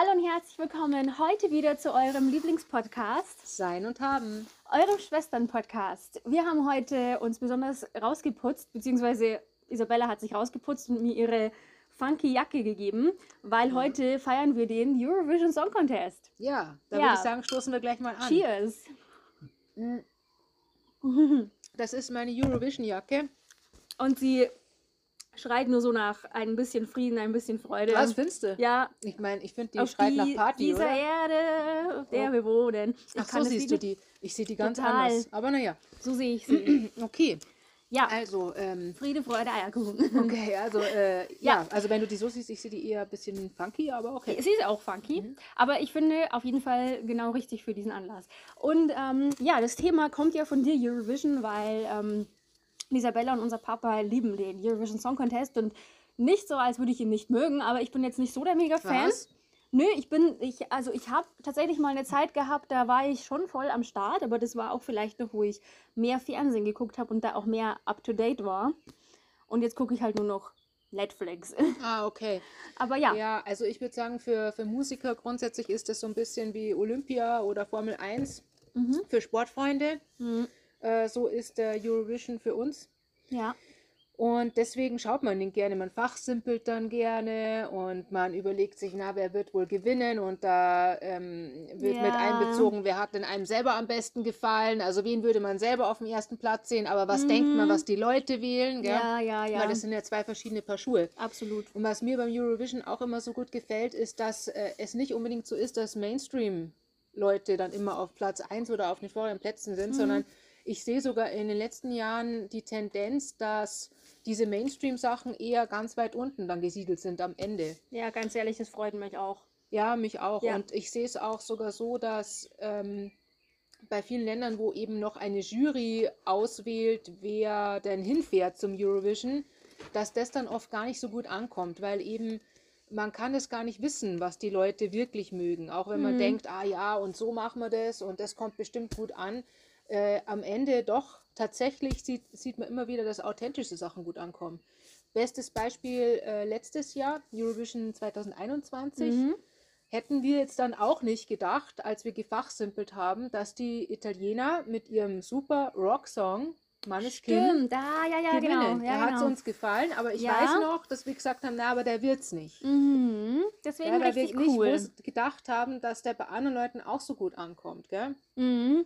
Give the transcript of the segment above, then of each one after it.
Hallo und herzlich willkommen heute wieder zu eurem Lieblingspodcast, Sein und Haben. eurem Schwestern-Podcast. Wir haben heute uns besonders rausgeputzt, beziehungsweise Isabella hat sich rausgeputzt und mir ihre funky Jacke gegeben, weil heute feiern wir den Eurovision Song Contest. Ja, da Ja. würde ich sagen, stoßen wir gleich mal an. Cheers! Das ist meine Eurovision-Jacke. Und sie schreit nur so nach ein bisschen Frieden, ein bisschen Freude. Was findest du? Ja, Ich meine, ich finde, die schreit die, nach Party, dieser oder? Erde, auf der Oh. wir wohnen. Ich Ach so, siehst du die. Ich sehe die ganz Total. anders. Aber naja, So sehe ich sie. okay. Ja, Also, ähm, Friede, Freude, Eierkuchen. okay, also, äh, ja. Ja. also wenn du die so siehst, ich sehe die eher ein bisschen funky, aber okay. Sie ist auch funky, aber ich finde auf jeden Fall genau richtig für diesen Anlass. Und ähm, ja, das Thema kommt ja von dir, Eurovision, weil ähm, Isabella und unser Papa lieben den Eurovision Song Contest und nicht so, als würde ich ihn nicht mögen, aber ich bin jetzt nicht so der Mega-Fan. Was? Nö, ich bin, ich, also ich habe tatsächlich mal eine Zeit gehabt, da war ich schon voll am Start, aber das war auch vielleicht noch, wo ich mehr Fernsehen geguckt habe und da auch mehr up-to-date war. Und jetzt gucke ich halt nur noch Netflix. Ah, okay. aber ja, Ja, also ich würde sagen, für, für Musiker grundsätzlich ist das so ein bisschen wie Olympia oder Formel 1 Mhm. für Sportfreunde. Mhm. Äh, so ist der Eurovision für uns. ja. Und deswegen schaut man den gerne, man fachsimpelt dann gerne und man überlegt sich, na, wer wird wohl gewinnen und da ähm, wird mit Ja. einbezogen, wer hat denn einem selber am besten gefallen, also wen würde man selber auf dem ersten Platz sehen, aber was denkt man, was die Leute wählen, gell? Mhm. Ja, ja, ja. Weil das sind ja zwei verschiedene Paar Schuhe. Absolut. Und was mir beim Eurovision auch immer so gut gefällt, ist, dass äh, es nicht unbedingt so ist, dass Mainstream-Leute dann immer auf Platz 1 oder auf den vorderen Plätzen sind, sondern ich sehe sogar in den letzten Jahren die Tendenz, dass diese Mainstream-Sachen eher ganz weit unten dann gesiedelt sind am Ende. Ja, ganz ehrlich, das freut mich auch. Ja, mich auch. Ja. Und ich sehe es auch sogar so, dass ähm, bei vielen Ländern, wo eben noch eine Jury auswählt, wer denn hinfährt zum Eurovision, dass das dann oft gar nicht so gut ankommt, weil eben man kann es gar nicht wissen, was die Leute wirklich mögen. Auch wenn man Mhm. denkt, ah ja, und so machen wir das und das kommt bestimmt gut an. Äh, am Ende doch tatsächlich sieht, sieht man immer wieder, dass authentische Sachen gut ankommen. Bestes Beispiel äh, letztes Jahr, Eurovision 2021 Mhm. hätten wir jetzt dann auch nicht gedacht, als wir gefachsimpelt haben, dass die Italiener mit ihrem super Rock-Song Manneskin Stimmt, ah, ja, ja, gewinnen. genau. der Ja, hat genau. uns gefallen, aber ich Ja. weiß noch, dass wir gesagt haben, na, aber der wird's nicht. Mhm. Deswegen Ja, weil wir nicht cool. wus- gedacht haben, dass der bei anderen Leuten auch so gut ankommt. Gell? Mhm.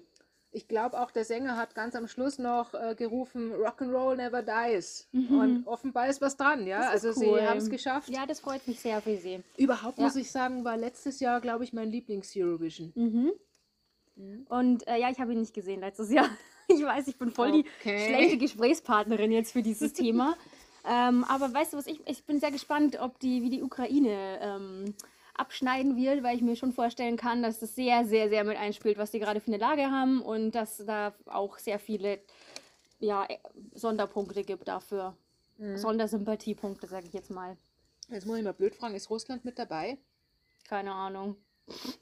Ich glaube auch, der Sänger hat ganz am Schluss noch äh, gerufen, Rock'n'Roll never dies. Mhm. Und offenbar ist was dran, ja. Also cool. sie haben es geschafft. Ja, das freut mich sehr für Sie. Überhaupt Ja. muss ich sagen, war letztes Jahr, glaube ich, mein Lieblings-Eurovision. Mhm. Und äh, ja, ich habe ihn nicht gesehen letztes Jahr. Ich weiß, ich bin voll die Okay. schlechte Gesprächspartnerin jetzt für dieses Thema. ähm, aber weißt du was, ich, ich bin sehr gespannt, ob die, wie die Ukraine ähm, abschneiden wird, weil ich mir schon vorstellen kann, dass das sehr, sehr, sehr mit einspielt, was die gerade für eine Lage haben und dass da auch sehr viele ja, äh, Sonderpunkte gibt dafür. Mhm. Sondersympathiepunkte, sage ich jetzt mal. Jetzt muss ich mal blöd fragen, ist Russland mit dabei? Keine Ahnung.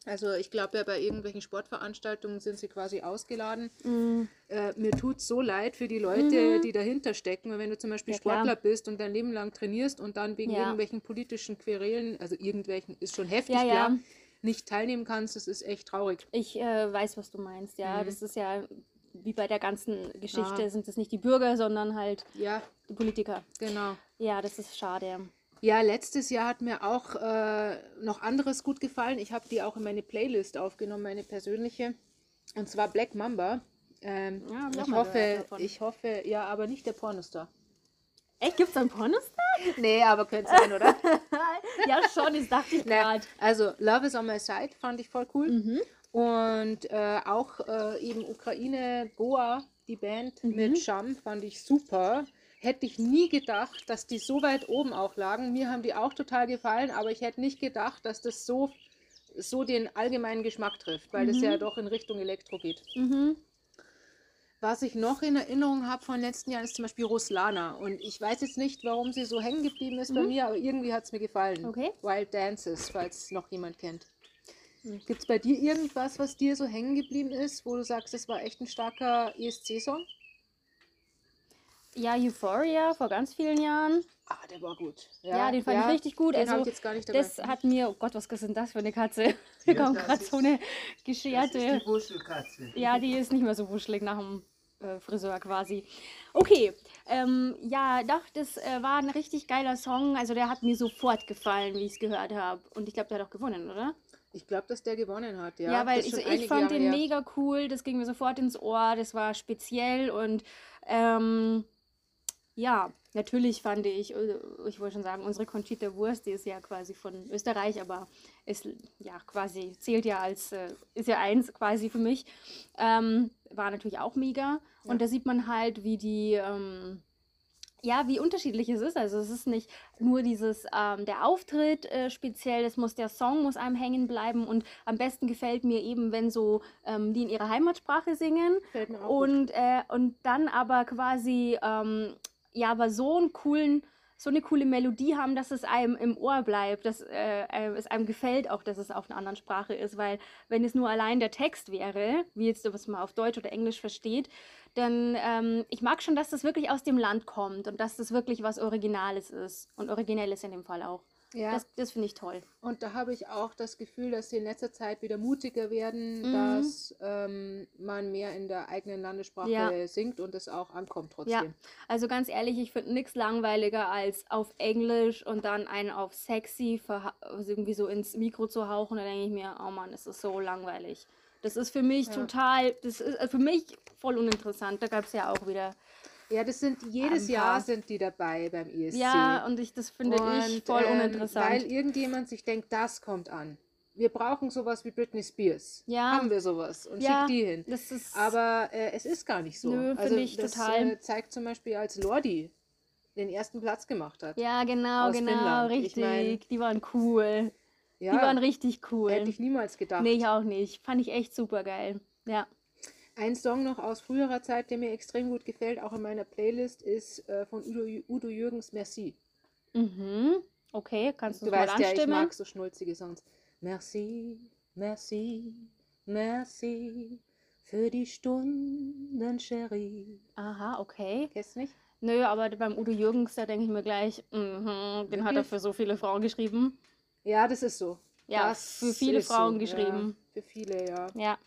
Also ich glaube ja, bei irgendwelchen Sportveranstaltungen sind sie quasi ausgeladen. Mm, Äh, mir tut so leid für die Leute, die dahinter stecken. Weil wenn du zum Beispiel Mhm. Ja, klar. Sportler bist und dein Leben lang trainierst und dann wegen Ja. irgendwelchen politischen Querelen, also irgendwelchen ist schon heftig, Ja, klar, nicht teilnehmen kannst, das ist echt traurig. Ich äh, weiß, was du meinst, ja. Mhm. Das ist ja wie bei der ganzen Geschichte, sind es nicht die Bürger, sondern halt Ja, die Politiker. genau. Ja, das ist schade. Ja, letztes Jahr hat mir auch äh, noch anderes gut gefallen. Ich habe die auch in meine Playlist aufgenommen, meine persönliche. Und zwar Black Mamba. Ähm, Ja, ich hoffe, ich hoffe, ja, aber nicht der Pornostar. Echt, gibt's einen Pornostar? Nee, aber könnte sein, oder? ja, schon, das dachte ich gerade. also Love is on my side fand ich voll cool. Mhm. Und äh, auch äh, eben Ukraine, Goa, die Band Mhm. mit Sham fand ich super. Hätte ich nie gedacht, dass die so weit oben auch lagen. Mir haben die auch total gefallen, aber ich hätte nicht gedacht, dass das so, so den allgemeinen Geschmack trifft, weil das Mhm. ja doch in Richtung Elektro geht. Mhm. Was ich noch in Erinnerung habe von letzten Jahren ist zum Beispiel Ruslana. Und ich weiß jetzt nicht, warum sie so hängen geblieben ist bei mir, aber irgendwie hat es mir gefallen. Mhm. Okay. Wild Dances, falls noch jemand kennt. Mhm. Gibt es bei dir irgendwas, was dir so hängen geblieben ist, wo du sagst, das war echt ein starker ESC-Song? Ja, Euphoria vor ganz vielen Jahren. Ah, der war gut. Ja, den fand ich richtig gut. Den Also, ich jetzt gar nicht dabei. Das hat mir, oh Gott, was ist denn das für eine Katze? Hier Ja, kommt gerade so eine Das ist gescherte. die Wuschelkatze. Ja, die ist nicht mehr so wuschelig nach dem äh, Friseur quasi. Okay, ähm, ja, doch, das äh, war ein richtig geiler Song. Also der hat mir sofort gefallen, wie ich es gehört habe. Und ich glaube, der hat auch gewonnen, oder? ich glaube, dass der gewonnen hat, ja. Ja, weil ich, ich fand Jahre den her. mega cool. Das ging mir sofort ins Ohr. Das war speziell und ähm, ja, natürlich fand ich, äh, ich wollte schon sagen, unsere Conchita Wurst, die ist ja quasi von Österreich, aber ist ja quasi, zählt ja als, äh, ist ja eins quasi für mich, ähm, war natürlich auch mega. Ja. Und da sieht man halt, wie die, ähm, ja, wie unterschiedlich es ist. Also es ist nicht nur dieses, ähm, der Auftritt äh, speziell, es muss der Song muss einem hängen bleiben und am besten gefällt mir eben, wenn so ähm, die in ihrer Heimatsprache singen und, äh, und dann aber quasi, ähm, ja, aber so einen coolen, so eine coole Melodie haben, dass es einem im Ohr bleibt, dass äh, äh, es einem gefällt auch, dass es auf einer anderen Sprache ist, weil wenn es nur allein der Text wäre, wie jetzt was man auf Deutsch oder Englisch versteht, dann ähm, ich mag schon, dass das wirklich aus dem Land kommt und dass das wirklich was Originales ist und Originelles in dem Fall auch. Ja, Das, das finde ich toll. und da habe ich auch das Gefühl, dass sie in letzter Zeit wieder mutiger werden, Mhm. dass ähm, man mehr in der eigenen Landessprache Ja. singt und es auch ankommt trotzdem. Also ganz ehrlich, ich finde nichts langweiliger als auf Englisch und dann einen auf sexy also irgendwie so ins Mikro zu hauchen. Da denke ich mir, oh Mann, das ist so langweilig. Das ist für mich Ja. total, das ist äh, für mich voll uninteressant. Da gab es ja auch wieder. Ja, das sind jedes Jahr sind die dabei beim ESC. Ja, und ich, das finde ich Und, voll ähm, uninteressant. Weil irgendjemand sich denkt, das kommt an. Wir brauchen sowas wie Britney Spears. Ja. Haben wir sowas und Ja, schick die hin. das ist, Aber äh, es ist gar nicht so. Nö, also ich das total. Äh, zeigt zum Beispiel, als Lordi den ersten Platz gemacht hat. ja, genau, genau, Finnland. Ich richtig. mein- die waren cool. Ja, Die waren richtig cool. hätte ich niemals gedacht. Nee, ich auch nicht. Fand ich echt super geil. Ja. Ein Song noch aus früherer Zeit, der mir extrem gut gefällt, auch in meiner Playlist, ist äh, von Udo, Udo Jürgens Merci. Mhm. Okay, kannst du, Du es mal weißt ja, ich anstimmen? mag so schnulzige Songs. Merci, merci, merci für die Stunden, Cherie. Aha, okay. Kennst du nicht? Nö, aber beim Udo Jürgens, da denke ich mir gleich, mhm, den hat er für so viele Frauen geschrieben. Ja, das ist so. Ja, das für viele Frauen so. geschrieben. Ja, für viele, ja. Ja.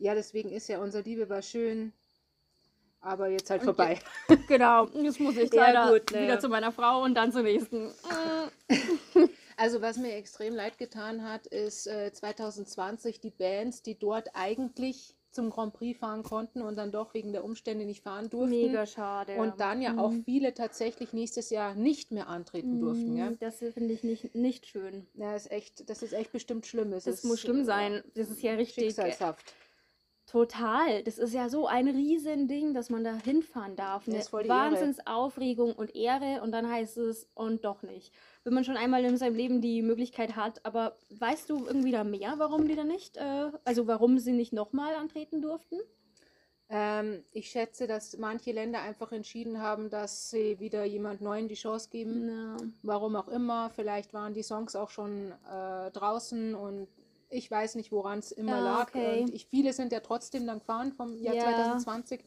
Ja, deswegen ist ja unser Liebe war schön, aber jetzt halt Und vorbei. Genau, jetzt muss ich Ja, leider gut, naja. wieder zu meiner Frau und dann zur nächsten. Mm. Also was mir extrem leid getan hat, ist äh, 2020 die Bands, die dort eigentlich zum Grand Prix fahren konnten und dann doch wegen der Umstände nicht fahren durften. Mega schade. Und dann ja auch Mhm. viele tatsächlich nächstes Jahr nicht mehr antreten durften. Ja? Mhm, Das finde ich nicht, nicht schön. Ja, ist echt, das ist echt bestimmt schlimm. Es Das ist, muss schlimm äh, sein. Das ist ja richtig. Schicksalshaft. Total. Das ist ja so ein Riesending, dass man da hinfahren darf. Ja, Eine ist voll die Ehre. Wahnsinnsaufregung und Ehre und dann heißt es und doch nicht. Wenn man schon einmal in seinem Leben die Möglichkeit hat, aber weißt du irgendwie da mehr, warum die da nicht, äh, also warum sie nicht nochmal antreten durften? Ähm, ich schätze, dass manche Länder einfach entschieden haben, dass sie wieder jemand Neuen die Chance geben. Ja. Warum auch immer. Vielleicht waren die Songs auch schon äh, draußen und ich weiß nicht, woran es immer Ja, lag. okay. Und ich, viele sind ja trotzdem dann gefahren vom Jahr Ja. 2020,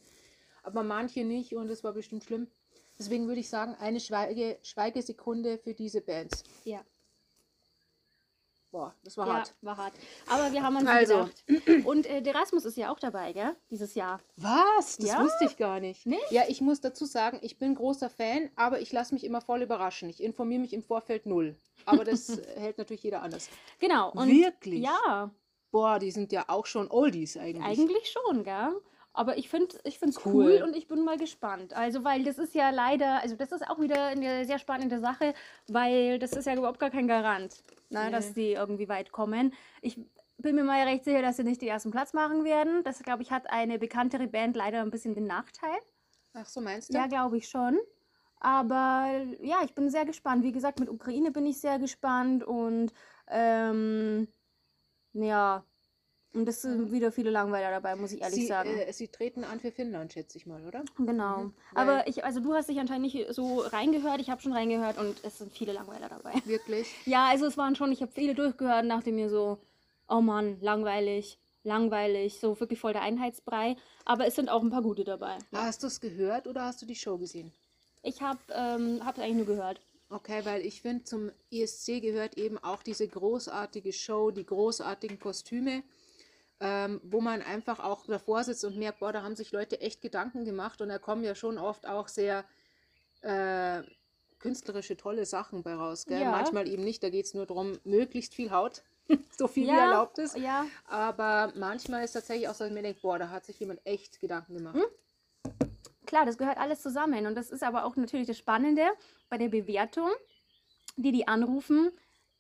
aber manche nicht und es war bestimmt schlimm. Deswegen würde ich sagen, eine Schweige, Schweigesekunde für diese Bands. Ja. Boah, das war ja, hart. war hart. Aber wir haben sie Also. gedacht. Und äh, der Rasmus ist ja auch dabei, gell? Dieses Jahr. Was? Das Ja? wusste ich gar nicht. Nicht? Ja, ich muss dazu sagen, ich bin großer Fan, aber ich lasse mich immer voll überraschen. Ich informiere mich im Vorfeld null. Aber das äh, hält natürlich jeder anders. Genau. Wirklich? Ja, Boah, die sind ja auch schon Oldies eigentlich. Eigentlich schon, gell? Aber ich finde es cool. Cool. und ich bin mal gespannt. Also, weil das ist ja leider, also das ist auch wieder eine sehr spannende Sache, weil das ist ja überhaupt gar kein Garant, ne, Nee. dass die irgendwie weit kommen. Ich bin mir mal recht sicher, dass sie nicht den ersten Platz machen werden. Das, glaube ich, hat eine bekanntere Band leider ein bisschen den Nachteil. Ach so, meinst du? Ja, glaube ich schon. Aber ja, ich bin sehr gespannt. Wie gesagt, mit Ukraine bin ich sehr gespannt und ähm, ja, und es sind wieder viele Langweiler dabei, muss ich ehrlich sie, sagen. Äh, sie treten an für Finnland, schätze ich mal, oder? Genau. Mhm, Aber ich, also du hast dich anscheinend nicht so reingehört. Ich habe schon reingehört und es sind viele Langweiler dabei. Wirklich? Ja, also es waren schon, ich habe viele durchgehört und dachte mir so, oh Mann, langweilig. langweilig, so wirklich voll der Einheitsbrei. Aber es sind auch ein paar gute dabei. Ja. Hast du es gehört oder hast du die Show gesehen? Ich habe ähm, es eigentlich nur gehört. Okay, weil ich finde, zum ESC gehört eben auch diese großartige Show, die großartigen Kostüme, ähm, wo man einfach auch davor sitzt und merkt, boah, da haben sich Leute echt Gedanken gemacht und da kommen ja schon oft auch sehr äh, künstlerische, tolle Sachen bei raus. Ja. Manchmal eben nicht, da geht es nur darum, möglichst viel Haut, so viel wie Ja, erlaubt ist. Ja, Aber manchmal ist tatsächlich auch so, dass ich mir denke, boah, da hat sich jemand echt Gedanken gemacht. Hm? klar, das gehört alles zusammen. Und das ist aber auch natürlich das Spannende bei der Bewertung, die die anrufen.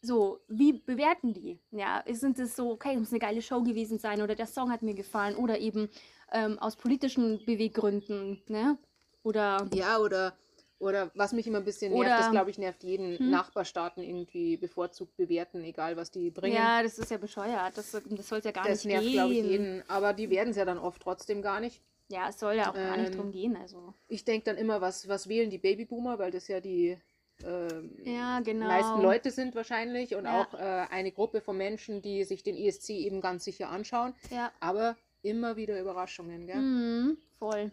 So, wie bewerten die? Ja, sind es so, okay, es muss eine geile Show gewesen sein oder der Song hat mir gefallen oder eben ähm, aus politischen Beweggründen, ne? Oder Ja, oder, oder was mich immer ein bisschen nervt, Oder- das glaube ich nervt jeden Hm? Nachbarstaaten irgendwie bevorzugt bewerten, egal was die bringen. ja, das ist ja bescheuert. Das, das soll es ja gar das nicht nervt, gehen. glaube ich, jeden. Aber die werden es ja dann oft trotzdem gar nicht. Ja, es soll ja auch gar nicht Ähm, drum gehen. Also. Ich denke dann immer, was, was wählen die Babyboomer, weil das ja die ähm, Ja, genau. meisten Leute sind wahrscheinlich und Ja. auch äh, eine Gruppe von Menschen, die sich den ESC eben ganz sicher anschauen. Ja. Aber immer wieder Überraschungen, gell? Mhm, voll.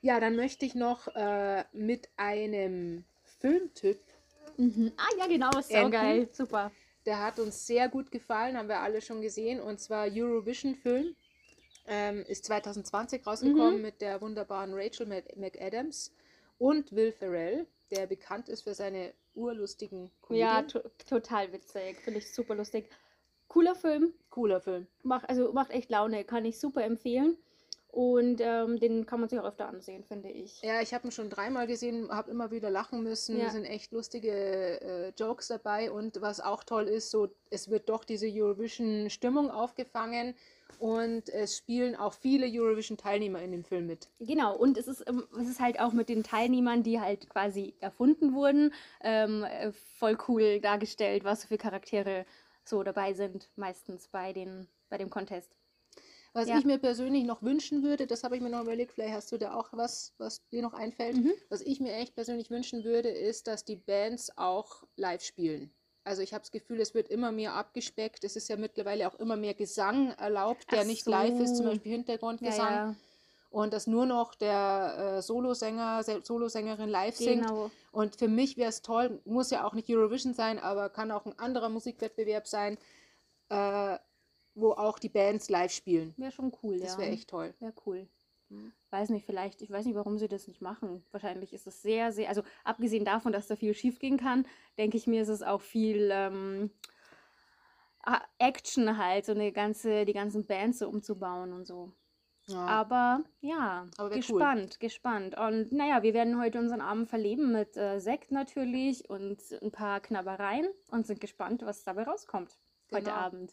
Ja, dann möchte ich noch äh, mit einem Filmtipp Mhm. Ah, ja, genau, ist so geil. Super. Der hat uns sehr gut gefallen, haben wir alle schon gesehen. Und zwar Eurovision-Film. Ähm, ist 2020 rausgekommen Mhm. mit der wunderbaren Rachel Mc- McAdams und Will Ferrell, der bekannt ist für seine urlustigen Ja, Komödien. to total witzig. Finde ich super lustig. Cooler Film. Cooler Film. Macht, also macht echt Laune. Kann ich super empfehlen. Und ähm, den kann man sich auch öfter ansehen, finde ich. Ja, ich habe ihn schon dreimal gesehen, habe immer wieder lachen müssen. Ja. Es sind echt lustige äh, Jokes dabei. Und was auch toll ist, so es wird doch diese Eurovision-Stimmung aufgefangen. Und es spielen auch viele Eurovision-Teilnehmer in dem Film mit. Genau, und es ist, ähm, es ist halt auch mit den Teilnehmern, die halt quasi erfunden wurden, ähm, äh, voll cool dargestellt, was so für Charaktere so dabei sind, meistens bei, den, bei dem Contest. Was Ja. ich mir persönlich noch wünschen würde, das habe ich mir noch überlegt, vielleicht hast du da auch was, was dir noch einfällt. Mhm. Was ich mir echt persönlich wünschen würde, ist, dass die Bands auch live spielen. Also ich habe das Gefühl, es wird immer mehr abgespeckt. Es ist ja mittlerweile auch immer mehr Gesang erlaubt, der Ach nicht live ist, zum. Beispiel Ja, Hintergrundgesang. ja, Und dass nur noch der äh, Solosänger, Solosängerin live singt. genau. Und für mich wäre es toll, muss ja auch nicht Eurovision sein, aber kann auch ein anderer Musikwettbewerb sein, äh, wo auch die Bands live spielen. Wäre schon cool, Das ja. wäre echt toll. Wäre cool. Mhm. Weiß nicht, vielleicht, ich weiß nicht, warum sie das nicht machen. Wahrscheinlich ist es sehr, sehr, also abgesehen davon, dass da viel schief gehen kann, denke ich mir, ist es auch viel ähm, Action halt, so eine ganze, die ganzen Bands so umzubauen und so. Ja. Aber ja, Aber wär cool. gespannt, gespannt. Und naja, wir werden heute unseren Abend verleben mit äh, Sekt natürlich und ein paar Knabbereien und sind gespannt, was dabei rauskommt heute Genau. Abend.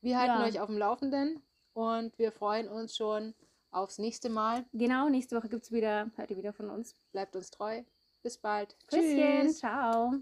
Wir halten Ja. euch auf dem Laufenden und wir freuen uns schon aufs nächste Mal. Genau, nächste Woche gibt es wieder, hört ihr wieder von uns. Bleibt uns treu. Bis bald. Küsschen, Tschüss. ciao.